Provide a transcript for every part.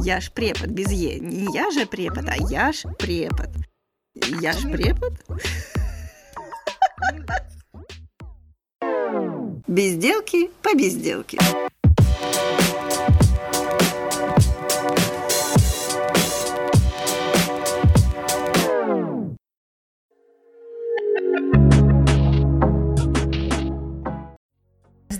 Я ж препод без Е. Не я же препод, а я ж препод. Я ж препод? Безделки по безделке.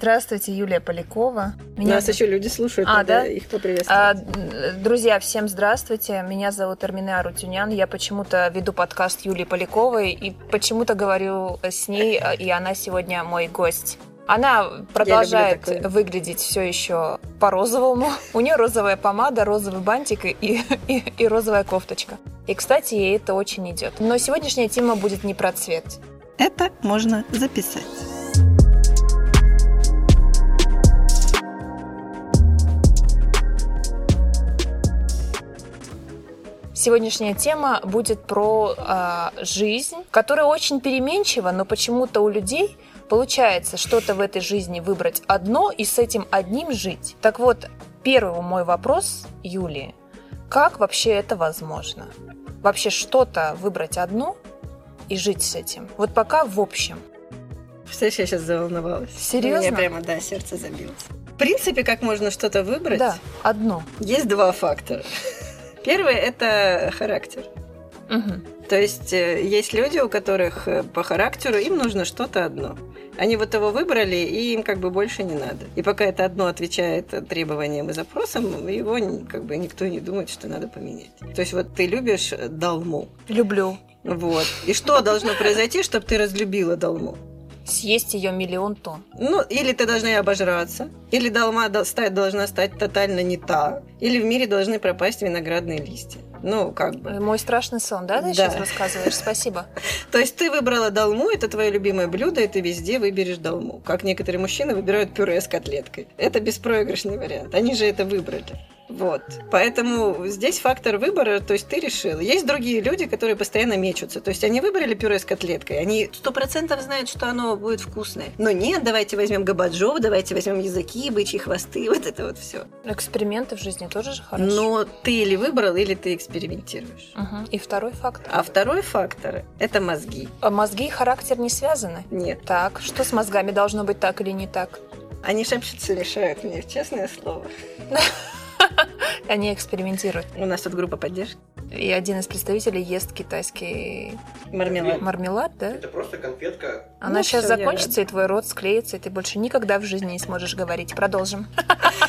Здравствуйте, Юлия Полякова. Меня... Нас еще люди слушают, а, да? их поприветствовать. А, друзья, всем здравствуйте. Меня зовут Армина Арутюнян. Я почему-то веду подкаст Юлии Поляковой и почему-то говорю с ней, и она сегодня мой гость. Она продолжает выглядеть все еще по-розовому. У нее розовая помада, розовый бантик и, и, и розовая кофточка. И, кстати, ей это очень идет. Но сегодняшняя тема будет не про цвет. Это можно записать. Сегодняшняя тема будет про э, жизнь, которая очень переменчива, но почему-то у людей получается что-то в этой жизни выбрать одно и с этим одним жить. Так вот, первый мой вопрос, Юлии, как вообще это возможно? Вообще что-то выбрать одно и жить с этим? Вот пока в общем. Представляешь, я сейчас заволновалась. Серьезно? У меня прямо, да, сердце забилось. В принципе, как можно что-то выбрать? Да, одно. Есть два фактора. Первый – это характер. Угу. То есть э, есть люди, у которых э, по характеру им нужно что-то одно. Они вот его выбрали, и им как бы больше не надо. И пока это одно отвечает требованиям и запросам, его как бы никто не думает, что надо поменять. То есть вот ты любишь долму. Люблю. Вот. И что должно произойти, чтобы ты разлюбила долму? Съесть ее миллион тонн. Ну, или ты должна обожраться, или долма должна стать тотально не та, или в мире должны пропасть виноградные листья. Ну, как бы. Мой страшный сон, да, ты да. сейчас рассказываешь? Спасибо. То есть ты выбрала долму, это твое любимое блюдо, и ты везде выберешь долму. Как некоторые мужчины выбирают пюре с котлеткой. Это беспроигрышный вариант. Они же это выбрали. Вот. Поэтому здесь фактор выбора, то есть ты решил. Есть другие люди, которые постоянно мечутся. То есть они выбрали пюре с котлеткой, они сто процентов знают, что оно будет вкусное. Но нет, давайте возьмем габаджоу, давайте возьмем языки, бычьи хвосты, вот это вот все. Эксперименты в жизни тоже же хорошо. Но ты или выбрал, или ты экспериментируешь. Угу. И второй фактор. А второй фактор – это мозги. А мозги и характер не связаны? Нет. Так, что с мозгами должно быть так или не так? Они шепчутся, решают мне, честное слово. Они экспериментируют. У нас тут группа поддержки. И один из представителей ест китайский мармелад. Мармелад, да? Это просто конфетка. Она ну, сейчас закончится, и твой рот склеится, и ты больше никогда в жизни не сможешь говорить. Продолжим.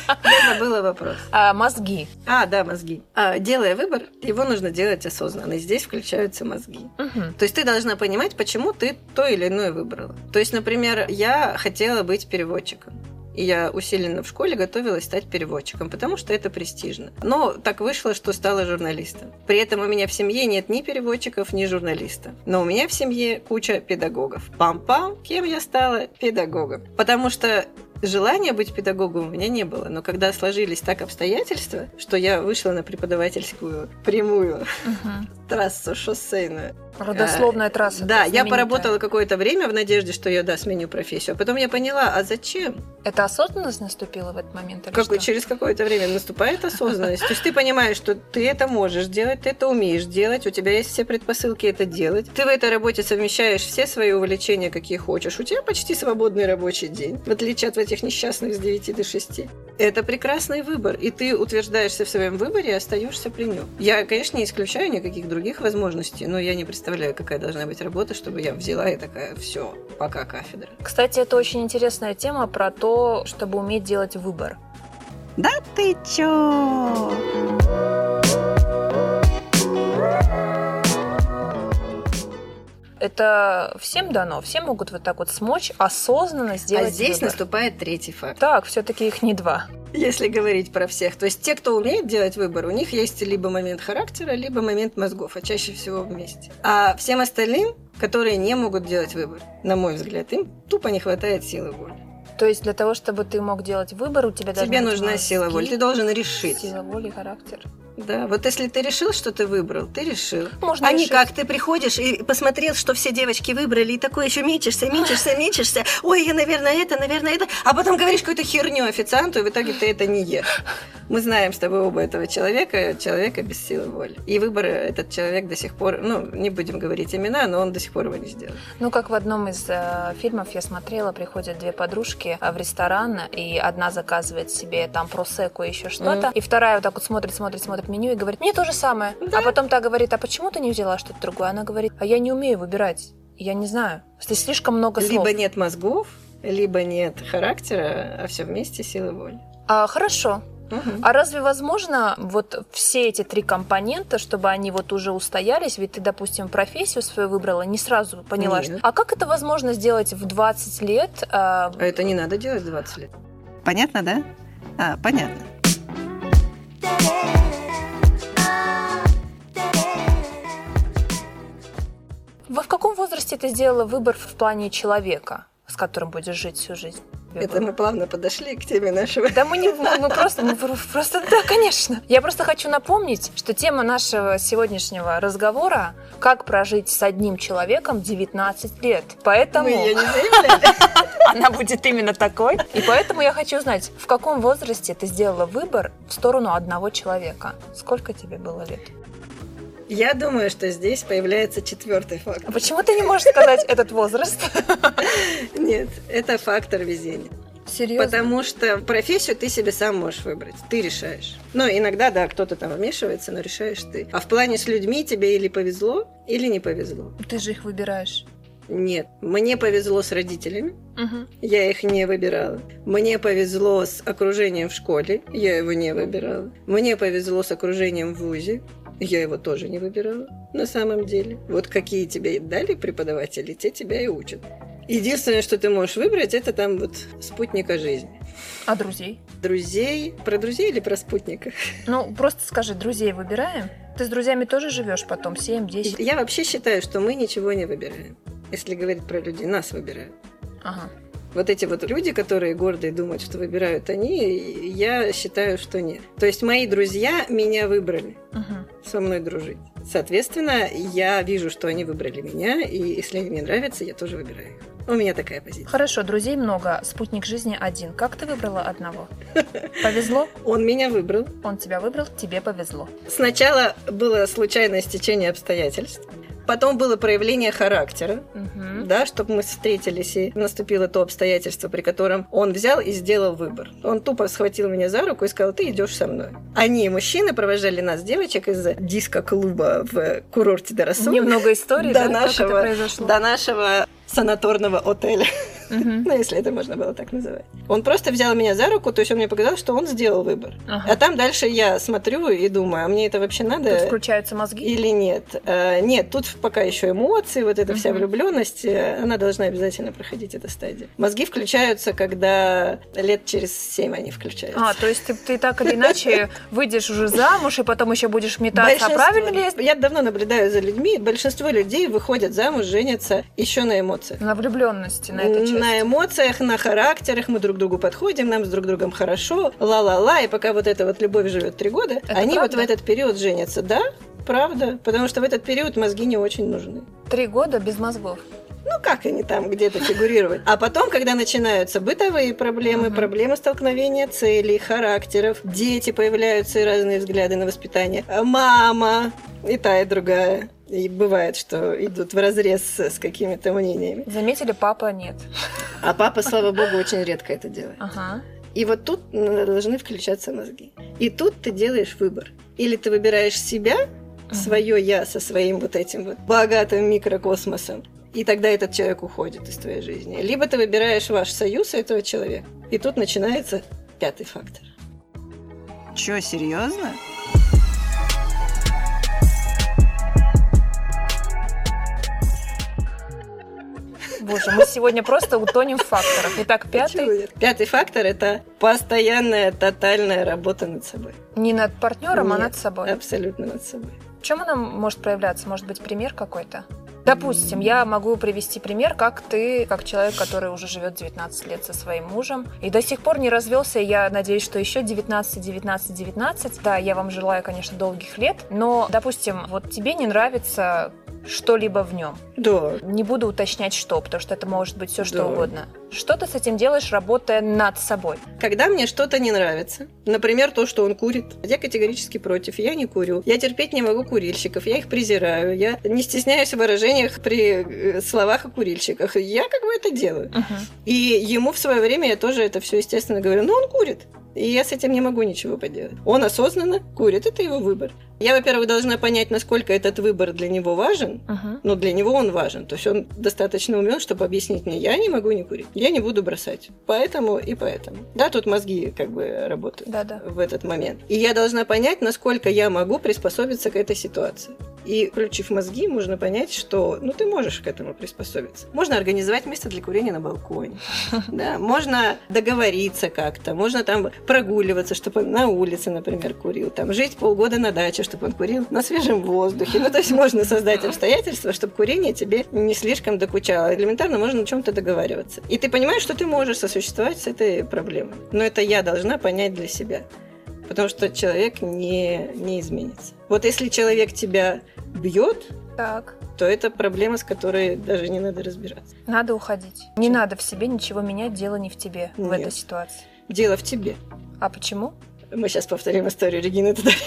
Это был вопрос. А, мозги. А, да, мозги. А, делая выбор, его нужно делать осознанно. И здесь включаются мозги. Угу. То есть ты должна понимать, почему ты то или иное выбрала. То есть, например, я хотела быть переводчиком. И я усиленно в школе готовилась стать переводчиком, потому что это престижно. Но так вышло, что стала журналистом. При этом у меня в семье нет ни переводчиков, ни журналиста. Но у меня в семье куча педагогов. Пам-пам, кем я стала? Педагогом. Потому что Желания быть педагогом у меня не было, но когда сложились так обстоятельства, что я вышла на преподавательскую прямую угу. трассу шоссейную, Родословная трасса. Да, я поработала какое-то время в надежде, что я, да, сменю профессию. А потом я поняла, а зачем? Это осознанность наступила в этот момент? Или как, что? Через какое-то время наступает осознанность. То есть ты понимаешь, что ты это можешь делать, ты это умеешь делать, у тебя есть все предпосылки это делать. Ты в этой работе совмещаешь все свои увлечения, какие хочешь. У тебя почти свободный рабочий день, в отличие от этих несчастных с 9 до 6. Это прекрасный выбор, и ты утверждаешься в своем выборе и остаешься при нем. Я, конечно, не исключаю никаких других возможностей, но я не представляю представляю, какая должна быть работа, чтобы я взяла и такая, все, пока кафедра. Кстати, это очень интересная тема про то, чтобы уметь делать выбор. Да ты чё? Это всем дано, все могут вот так вот смочь осознанно сделать. А здесь выбор. наступает третий факт. Так, все-таки их не два. Если говорить про всех. То есть те, кто умеет делать выбор, у них есть либо момент характера, либо момент мозгов, а чаще всего вместе. А всем остальным, которые не могут делать выбор, на мой взгляд, им тупо не хватает силы воли. То есть для того, чтобы ты мог делать выбор, у тебя Тебе нужна сила воли, ты должен решить. Сила воли, характер. Да, вот если ты решил, что ты выбрал, ты решил. Можно а решить. не как ты приходишь и посмотрел, что все девочки выбрали, и такой еще мечешься, мечешься, мечешься. Ой, я, наверное, это, наверное, это. А потом говоришь какую-то херню официанту, и в итоге ты это не ешь. Мы знаем с тобой оба этого человека, человека без силы воли. И выбор этот человек до сих пор, ну, не будем говорить имена, но он до сих пор его не сделал. Ну, как в одном из э, фильмов я смотрела, приходят две подружки э, в ресторан, и одна заказывает себе там просеку и еще что-то, Мгм. и вторая вот так вот смотрит, смотрит, смотрит меню и говорит, мне то же самое. Да. А потом та говорит, а почему ты не взяла что-то другое? Она говорит, а я не умею выбирать. Я не знаю. Здесь слишком много слов. Либо нет мозгов, либо нет характера, а все вместе силы воли. А, хорошо. Мгм. А разве возможно вот все эти три компонента, чтобы они вот уже устоялись? Ведь ты, допустим, профессию свою выбрала, не сразу поняла, Нет. что... А как это возможно сделать в 20 лет? а, А это не надо делать в 20 лет. Понятно, да? А, понятно. Во в каком возрасте ты сделала выбор в плане человека, с которым будешь жить всю жизнь? Это мы плавно подошли к теме нашего. Да мы не мы мы просто, мы про- просто, да, конечно. Я просто хочу напомнить, что тема нашего сегодняшнего разговора как прожить с одним человеком 19 лет. Поэтому Мы ее не заявляли. она будет именно такой. И поэтому я хочу знать, в каком возрасте ты сделала выбор в сторону одного человека? Сколько тебе было лет? Я думаю, что здесь появляется четвертый А фактор. почему ты не можешь сказать этот возраст? Нет, это фактор везения. Серьезно? Потому что профессию ты себе сам можешь выбрать, ты решаешь. Ну, иногда, да, кто-то там вмешивается, но решаешь ты. А в плане с людьми тебе или повезло, или не повезло. Ты же их выбираешь. Нет, мне повезло с родителями, Мгм. я их не выбирала. Мне повезло с окружением в школе, я его не выбирала. Мне повезло с окружением в ВУЗе, я его тоже не выбирала на самом деле. Вот какие тебе дали преподаватели, те тебя и учат. Единственное, что ты можешь выбрать, это там вот спутника жизни. А друзей? Друзей. Про друзей или про спутника? Ну, просто скажи, друзей выбираем? Ты с друзьями тоже живешь потом 7-10? Я вообще считаю, что мы ничего не выбираем. Если говорить про людей, нас выбирают. Ага. Вот эти вот люди, которые гордые думают, что выбирают они, я считаю, что нет. То есть мои друзья меня выбрали Мгм. со мной дружить. Соответственно, я вижу, что они выбрали меня, и если они мне нравятся, я тоже выбираю их. У меня такая позиция. Хорошо, друзей много, спутник жизни один. Как ты выбрала одного? Повезло? Он меня выбрал. Он тебя выбрал, тебе повезло. Сначала было случайное стечение обстоятельств. Потом было проявление характера, Мгм. Да, чтобы мы встретились, и наступило то обстоятельство, при котором он взял и сделал выбор. Он тупо схватил меня за руку и сказал, ты идешь со мной. Они, мужчины, провожали нас, девочек, из диско-клуба в курорте Доросу Немного историй, до да, нашего, произошло? до нашего санаторного отеля, Ну, если это можно было так называть. Он просто взял меня за руку, то есть он мне показал, что он сделал выбор. А там дальше я смотрю и думаю, а мне это вообще надо? Тут включаются мозги? Или нет? Э, Нет, тут пока еще эмоции, вот эта вся влюбленность, э, она должна обязательно проходить эту стадию. Мозги включаются, когда лет через семь они включаются. А, то есть ты, ты так или иначе выйдешь уже замуж, и потом еще будешь метаться, а правильно ли? Я давно наблюдаю за людьми. Большинство людей выходят замуж, женятся еще на эмоциях. На влюбленности, на части. На эмоциях, на характерах мы друг другу подходим, нам с друг другом хорошо, ла-ла-ла, и пока вот эта вот любовь живет три года, Это они правда? вот в этот период женятся. Да, правда, потому что в этот период мозги не очень нужны. Три года без мозгов. Ну, как они там где-то фигурируют. А потом, когда начинаются бытовые проблемы, Мгм. проблемы столкновения целей, характеров, дети появляются и разные взгляды на воспитание, мама и та, и другая. И бывает, что идут в разрез с какими-то мнениями. Заметили, папа нет. А папа, слава богу, очень редко это делает. Ага. И вот тут должны включаться мозги. И тут ты делаешь выбор. Или ты выбираешь себя, свое я со своим вот этим вот богатым микрокосмосом, и тогда этот человек уходит из твоей жизни. Либо ты выбираешь ваш союз этого человека. И тут начинается пятый фактор. Чё, серьезно? Боже, мы сегодня просто утонем в факторах. Итак, пятый. Пятый фактор – это постоянная тотальная работа над собой. Не над партнером, а Нет, над собой. Абсолютно над собой. В чем она может проявляться? Может быть, пример какой-то? Допустим, я могу привести пример, как ты, как человек, который уже живет 19 лет со своим мужем и до сих пор не развелся. Я надеюсь, что еще 19, 19, 19. Да, я вам желаю, конечно, долгих лет. Но, допустим, вот тебе не нравится что-либо в нем. Да. Не буду уточнять, что, потому что это может быть все что Да. угодно. Что ты с этим делаешь, работая над собой? Когда мне что-то не нравится, например, то, что он курит, я категорически против, я не курю. Я терпеть не могу курильщиков, я их презираю, я не стесняюсь в выражениях при э, словах о курильщиках. Я как бы это делаю. И ему в свое время я тоже это все, естественно, говорю, ну он курит. И я с этим не могу ничего поделать. Он осознанно курит, это его выбор. Я, во-первых, должна понять, насколько этот выбор для него важен, Мгм. но для него он важен. То есть он достаточно умен, чтобы объяснить мне, я не могу не курить, я не буду бросать. Поэтому и поэтому. Да, тут мозги как бы работают Да-да. в этот момент. И я должна понять, насколько я могу приспособиться к этой ситуации. И включив мозги, можно понять, что ну ты можешь к этому приспособиться. Можно организовать место для курения на балконе. Да, можно договориться как-то, можно там прогуливаться, чтобы на улице, например, курил, там жить полгода на даче, чтобы он курил на свежем воздухе. Ну, то есть можно создать обстоятельства, чтобы курение тебе не слишком докучало. Элементарно можно на чем-то договариваться. И ты понимаешь, что ты можешь сосуществовать с этой проблемой. Но это я должна понять для себя. Потому что человек не, не изменится. Вот если человек тебя бьет, Так. то это проблема, с которой даже не надо разбираться. Надо уходить. Не надо в себе ничего менять, дело не в тебе в Нет. этой ситуации. Дело в тебе. А почему? Мы сейчас повторим историю Регины Тодоренко.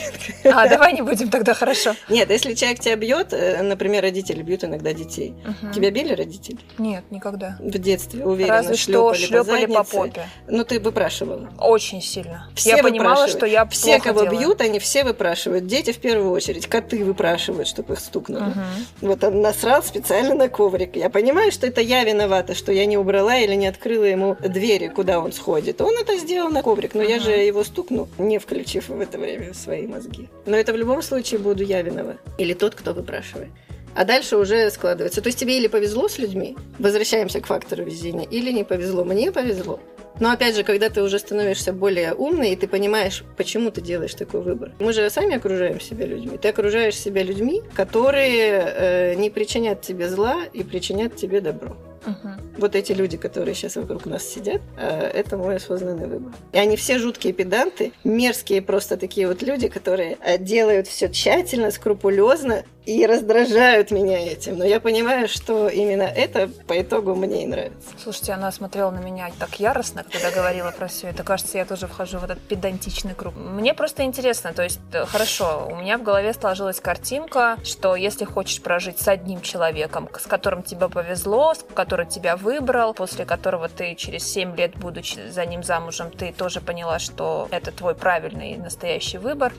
А, давай не будем тогда, хорошо. Нет, если человек тебя бьет, э, например, родители бьют иногда детей. Мгм. Тебя били родители? Нет, никогда. В детстве, уверена, Разве что шлепали шлепали по заднице. попе. Ну, ты выпрашивала. Очень сильно. Все я понимала, что я Все, кого делаю. бьют, они все выпрашивают. Дети в первую очередь. Коты выпрашивают, чтобы их стукнули. Мгм. Вот он насрал специально на коврик. Я понимаю, что это я виновата, что я не убрала или не открыла ему двери, куда он сходит. Он это сделал на коврик, но я Мгм. же его стукну, не включив в это время свои мозги. Но это в любом случае буду я виновата. Или тот, кто выпрашивает. А дальше уже складывается. То есть тебе или повезло с людьми, возвращаемся к фактору везения, или не повезло. Мне повезло. Но опять же, когда ты уже становишься более умной, и ты понимаешь, почему ты делаешь такой выбор. Мы же сами окружаем себя людьми. Ты окружаешь себя людьми, которые э, не причинят тебе зла и причинят тебе добро. Мгм. Вот эти люди, которые сейчас вокруг нас сидят, э, это мой осознанный выбор. И они все жуткие педанты, мерзкие просто такие вот люди, которые э, делают все тщательно, скрупулезно и раздражают меня этим. Но я понимаю, что именно это по итогу мне и нравится. Слушайте, она смотрела на меня так яростно, когда говорила про все это. Кажется, я тоже вхожу в этот педантичный круг. Мне просто интересно, то есть, э, хорошо, у меня в голове сложилась картинка, что если хочешь прожить с одним человеком, с которым тебе повезло, с- который тебя выбрал, после которого ты через 7 лет, будучи за ним замужем, ты тоже поняла, что это твой правильный и настоящий выбор.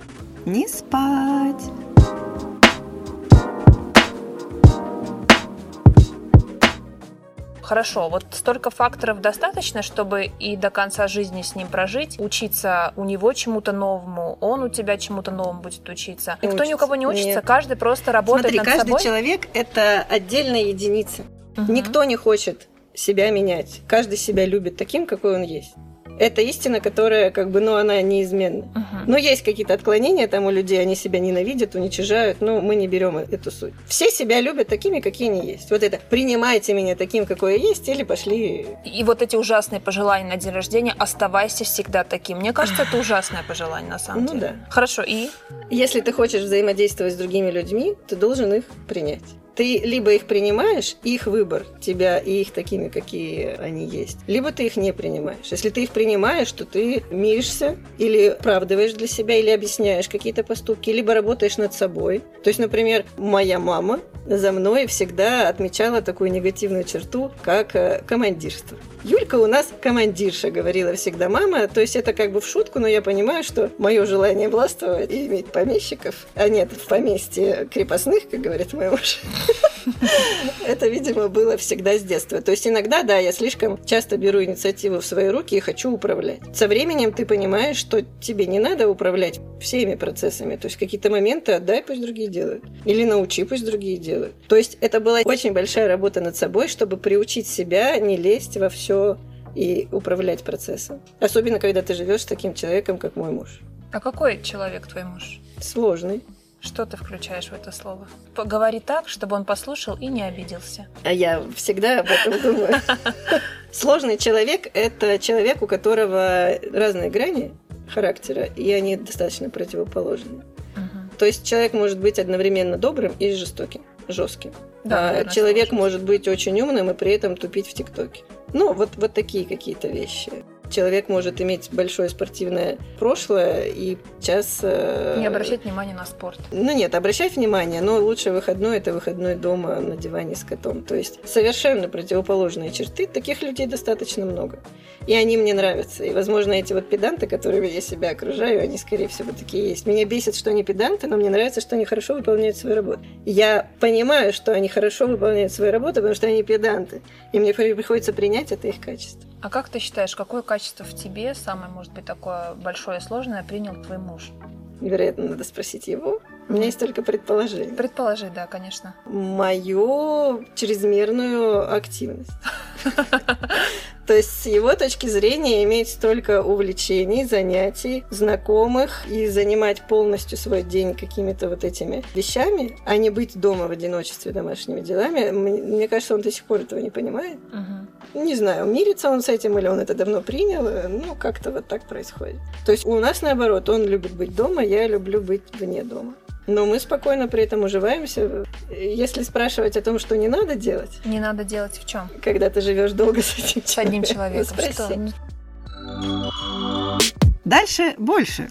Не спать. Хорошо, вот столько факторов достаточно, чтобы и до конца жизни с ним прожить, учиться у него чему-то новому, он у тебя чему-то новому будет учиться. Никто ни у кого не Учится. учится, Нет. каждый просто работает Смотри, над каждый собой. человек это отдельная единица. Мгм. Никто не хочет себя менять. Каждый себя любит таким, какой он есть. Это истина, которая, как бы, ну, она неизменна. Мгм. Но есть какие-то отклонения там у людей, они себя ненавидят, уничижают, но мы не берем эту суть. Все себя любят такими, какие они есть. Вот это «принимайте меня таким, какой я есть» или «пошли». И вот эти ужасные пожелания на день рождения «оставайся всегда таким». Мне кажется, это ужасное пожелание на самом Ну деле. да. Хорошо, и? Если ты хочешь взаимодействовать с другими людьми, ты должен их принять. Ты либо их принимаешь, их выбор тебя и их такими, какие они есть, либо ты их не принимаешь. Если ты их принимаешь, то ты миришься или оправдываешь для себя, или объясняешь какие-то поступки, либо работаешь над собой. То есть, например, моя мама за мной всегда отмечала такую негативную черту, как э, командирство. Юлька у нас командирша, говорила всегда мама. То есть это как бы в шутку, но я понимаю, что мое желание властвовать и иметь помещиков, а нет, в поместье крепостных, как говорит мой муж, это, видимо, было всегда с детства. То есть иногда, да, я слишком часто беру инициативу в свои руки и хочу управлять. Со временем ты понимаешь, что тебе не надо управлять всеми процессами. То есть какие-то моменты отдай, пусть другие делают. Или научи, пусть другие делают. То есть это была очень большая работа над собой, чтобы приучить себя не лезть во все и управлять процессом. Особенно, когда ты живешь с таким человеком, как мой муж. А какой человек твой муж? Сложный. Что ты включаешь в это слово? Поговори так, чтобы он послушал и не обиделся. А я всегда об этом думаю. Сложный человек – это человек, у которого разные грани характера, и они достаточно противоположны. То есть человек может быть одновременно добрым и жестоким. жестким. Да, А человек может быть очень умным и при этом тупить в ТикТоке. Ну, вот, вот такие какие-то вещи. Человек может иметь большое спортивное прошлое и сейчас... э, Не обращать внимания на спорт. Ну нет, обращать внимание, но лучший выходной это выходной дома на диване с котом. То есть совершенно противоположные черты. Таких людей достаточно много. И они мне нравятся. И, возможно, эти вот педанты, которыми я себя окружаю, они, скорее всего, такие есть. Меня бесит, что они педанты, но мне нравится, что они хорошо выполняют свою работу. Я понимаю, что они хорошо выполняют свою работу, потому что они педанты. И мне при- приходится принять это их качество. А как ты считаешь, какое качество в тебе, самое, может быть, такое большое и сложное, принял твой муж? Вероятно, надо спросить его. У меня есть только предположение. Предположи, да, конечно. мою чрезмерную активность. То есть с его точки зрения иметь столько увлечений, занятий, знакомых и занимать полностью свой день какими-то вот этими вещами, а не быть дома в одиночестве домашними делами, мне кажется, он до сих пор этого не понимает. Мгм. Не знаю, мирится он с этим или он это давно принял, э, ну, как-то вот так происходит. То есть у нас наоборот, он любит быть дома, я люблю быть вне дома. Но мы спокойно при этом уживаемся. Если спрашивать о том, что не надо делать, Не надо делать в чем? когда ты живешь долго с этим С одним человеком. спроси. Что? Дальше больше.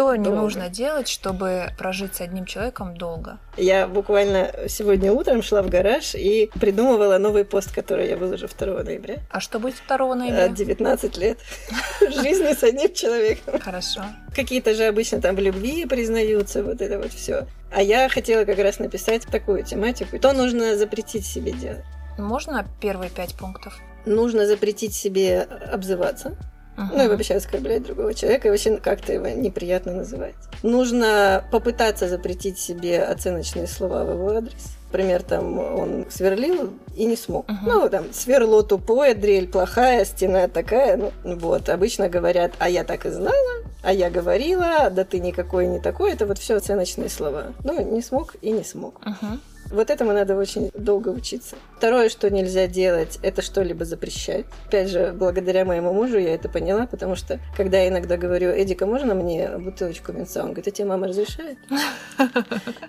Что не Долго. нужно делать, чтобы прожить с одним человеком долго? Я буквально сегодня утром шла в гараж и придумывала новый пост, который я выложу 2 ноября. А что будет 2 Э, ноября? 19 лет жизни с одним человеком. Хорошо. Какие-то же обычно там в любви признаются, вот это вот все. А я хотела как раз написать такую тематику. То нужно запретить себе делать. Можно первые пять пунктов? Нужно запретить себе обзываться. Мгм. Ну и вообще оскорблять другого человека, и вообще как-то его неприятно называть. Нужно попытаться запретить себе оценочные слова в его адрес. Например, там он сверлил и не смог. Мгм. Ну, там, сверло тупое, дрель плохая, стена такая. Ну, вот, обычно говорят, а я так и знала, а я говорила, да ты никакой не такой. Это вот все оценочные слова. Ну, не смог и не смог. Мгм. Вот этому надо очень долго учиться. Второе, что нельзя делать, это что-либо запрещать. Опять же, благодаря моему мужу я это поняла, потому что, когда я иногда говорю, Эдика, можно мне бутылочку винца? Он говорит, а тебе мама разрешает?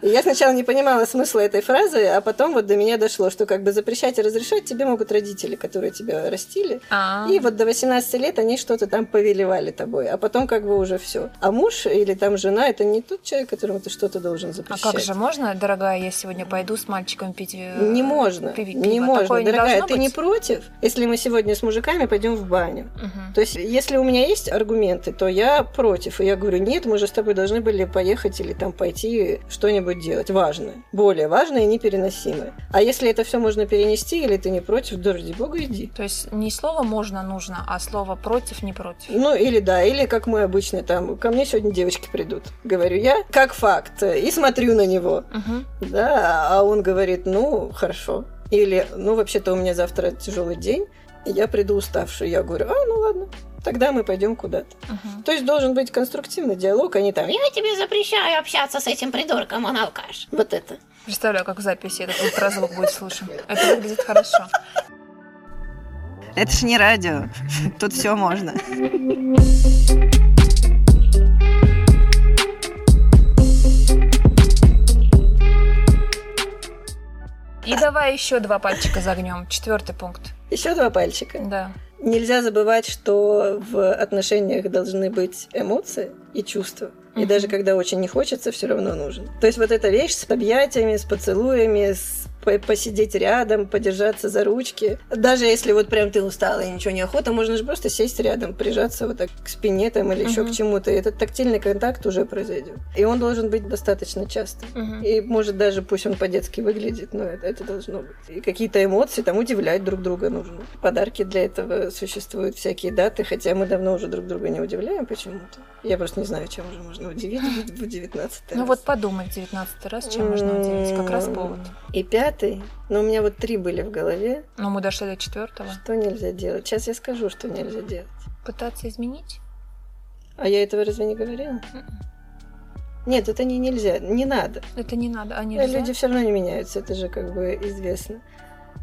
И я сначала не понимала смысла этой фразы, а потом вот до меня дошло, что как бы запрещать и разрешать тебе могут родители, которые тебя растили. А, И вот до 18 лет они что-то там повелевали тобой, а потом как бы уже все. А муж или там жена это не тот человек, которому ты что-то должен а запрещать. как же можно, дорогая, я сегодня пойду с мальчиком пить э, Не можно, пи- не пиво? можно, Такое не дорогая, ты не быть? против, если мы сегодня с мужиками пойдем в баню. Мгм. То есть, если у меня есть аргументы, то я против. И я говорю, нет, мы же с тобой должны были поехать или там пойти что-нибудь делать важное. Более важное и непереносимое. А если это все можно перенести, или ты не против, да ради бога, иди. То есть не слово можно нужно, а слово против не против. Ну, или да, или как мы обычно там, ко мне сегодня девочки придут, говорю я, как факт, и смотрю на него, Мгм. да, а он говорит, ну, хорошо. Или, ну, вообще-то у меня завтра тяжелый день, и я приду уставший. Я говорю, а, ну ладно, тогда мы пойдем куда-то. Мгм. То есть должен быть конструктивный диалог, а не там, я тебе запрещаю общаться с этим придурком, он алкаш. Вот это. Представляю, как в записи этот ультразвук будет слышен. Это выглядит хорошо. Это ж не радио. Тут все можно. И давай еще два пальчика загнем. Четвертый пункт. Еще два пальчика. Да. Нельзя забывать, что в отношениях должны быть эмоции и чувства. И Мгм. даже когда очень не хочется, все равно нужен. То есть вот эта вещь с объятиями, с поцелуями, с посидеть рядом, подержаться за ручки. Даже если вот прям ты устала и ничего не охота, можно же просто сесть рядом, прижаться вот так к спине там или еще Мгм. к чему-то. Этот тактильный контакт уже произойдет. И он должен быть достаточно часто. Мгм. И может даже пусть он по-детски выглядит, но это, это должно быть. И какие-то эмоции, там удивлять друг друга нужно. Подарки для этого существуют, всякие даты, хотя мы давно уже друг друга не удивляем почему-то. Я просто не знаю, чем уже можно удивить в 19 Ну вот подумай в девятнадцатый раз, чем можно удивить. Как раз повод. И пятый, но у меня вот три были в голове. Но мы дошли до четвертого. Что нельзя делать? Сейчас я скажу, что нельзя делать. Пытаться изменить? А я этого разве не говорила? Мгм. Нет, это не нельзя, не надо. Это не надо, а нельзя. Люди все равно не меняются, это же как бы известно.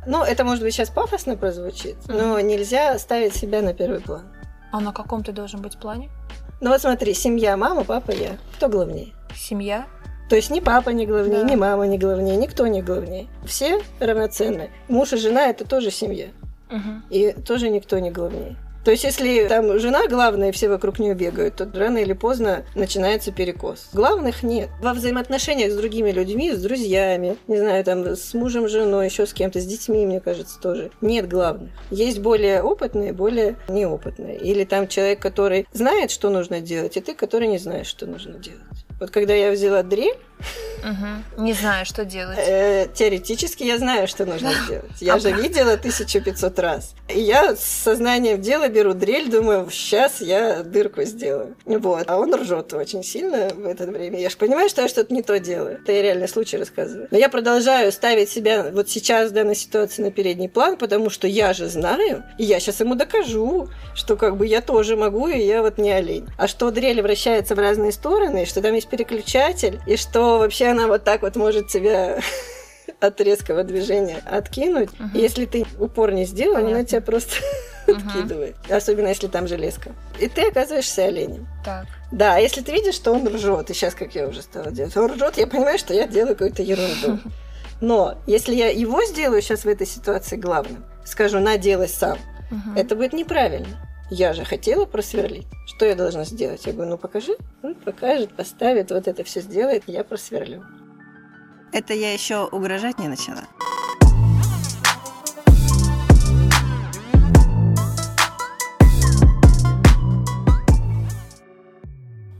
Ну, это может быть сейчас пафосно прозвучит, но нельзя ставить себя на первый план. А на каком ты должен быть плане? Ну вот смотри, семья, мама, папа, я. Кто главнее? Семья? То есть ни папа не главнее, Да. ни мама не главнее, никто не главнее. Все равноценны. Муж и жена – это тоже семья. Мгм. И тоже никто не главнее. То есть, если там жена главная, и все вокруг нее бегают, то рано или поздно начинается перекос. Главных нет. Во взаимоотношениях с другими людьми, с друзьями, не знаю, там, с мужем, женой, еще с кем-то, с детьми, мне кажется, тоже. Нет главных. Есть более опытные, более неопытные. Или там человек, который знает, что нужно делать, и ты, который не знаешь, что нужно делать. Вот когда я взяла дрель, Мгм. Не знаю, что делать. Э, теоретически я знаю, что нужно сделать. Я же видела 1500 раз. И я с сознанием дела беру дрель, думаю, сейчас я дырку сделаю. Вот. А он ржет очень сильно в это время. Я же понимаю, что я что-то не то делаю. Это я реальный случай рассказываю. Но я продолжаю ставить себя вот сейчас в данной ситуации на передний план, потому что я же знаю, и я сейчас ему докажу, что как бы я тоже могу, и я вот не олень. А что дрель вращается в разные стороны, что там есть переключатель, и что вообще она вот так вот может тебя от резкого движения откинуть. И Если ты упор не сделал, она Понятно. тебя просто Мгм. откидывает. Особенно если там железка. И ты оказываешься оленем. Так. Да, если ты видишь, что он ржет, и сейчас, как я уже стала делать, он ржет, я понимаю, что я делаю какую-то ерунду. Но если я его сделаю сейчас в этой ситуации главным, скажу, на, делай сам, Мгм. это будет неправильно. Я же хотела просверлить. Что я должна сделать? Я говорю, ну покажи. Он покажет, поставит, вот это все сделает, я просверлю. Это я еще угрожать не начала.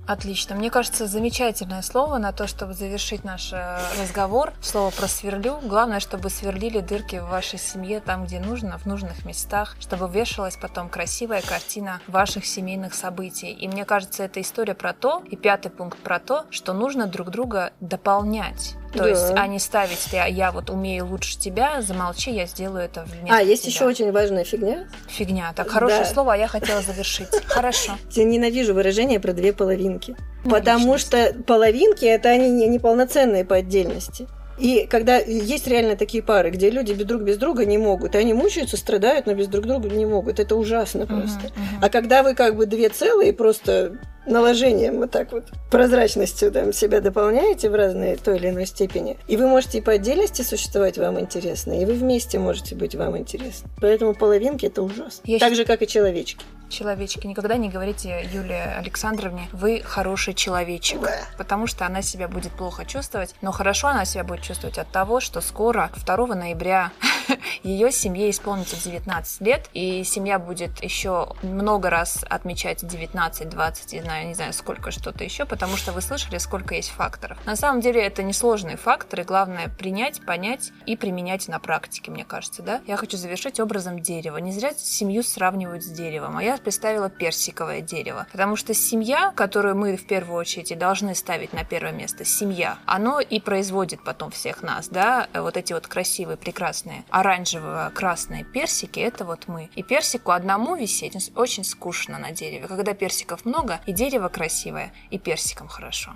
Отлично. Мне кажется, замечательное слово на то, чтобы завершить наш э, разговор. Слово про сверлю. Главное, чтобы сверлили дырки в вашей семье там, где нужно, в нужных местах, чтобы вешалась потом красивая картина ваших семейных событий. И мне кажется, эта история про то, и пятый пункт про то, что нужно друг друга дополнять. То Да. есть, а не ставить, я, я вот умею лучше тебя, замолчи, я сделаю это вместо А, есть тебя». еще очень важная фигня. Фигня. Так, хорошее Да. слово, а я хотела завершить. Хорошо. Я ненавижу выражение про две половинки. Потому что половинки это они не- неполноценные по отдельности. И когда есть реально такие пары, где люди без друг без друга не могут, и они мучаются, страдают, но без друг друга не могут, это ужасно просто. мгм. А когда вы как бы две целые, просто наложением вот так вот, прозрачностью там себя дополняете в разной той или иной степени, и вы можете и по отдельности существовать, вам интересно, и вы вместе можете быть, вам интересно. Поэтому половинки это ужасно. Я так щас- же, как и человечки. Человечки, никогда не говорите Юлии Александровне, вы хороший человечек, потому что она себя будет плохо чувствовать, но хорошо она себя будет чувствовать от того, что скоро, 2 ноября, ее семье исполнится 19 лет, и семья будет еще много раз отмечать 19, 20, не знаю, не знаю, сколько что-то еще, потому что вы слышали, сколько есть факторов. На самом деле это несложные факторы, главное принять, понять и применять на практике, мне кажется, да? Я хочу завершить образом дерева. Не зря семью сравнивают с деревом, а я представила персиковое дерево, потому что семья, которую мы в первую очередь и должны ставить на первое место, семья, оно и производит потом всех нас, да, вот эти вот красивые, прекрасные оранжево-красные персики, это вот мы. И персику одному висеть очень скучно на дереве. Когда персиков много, и дерево красивое и персиком хорошо.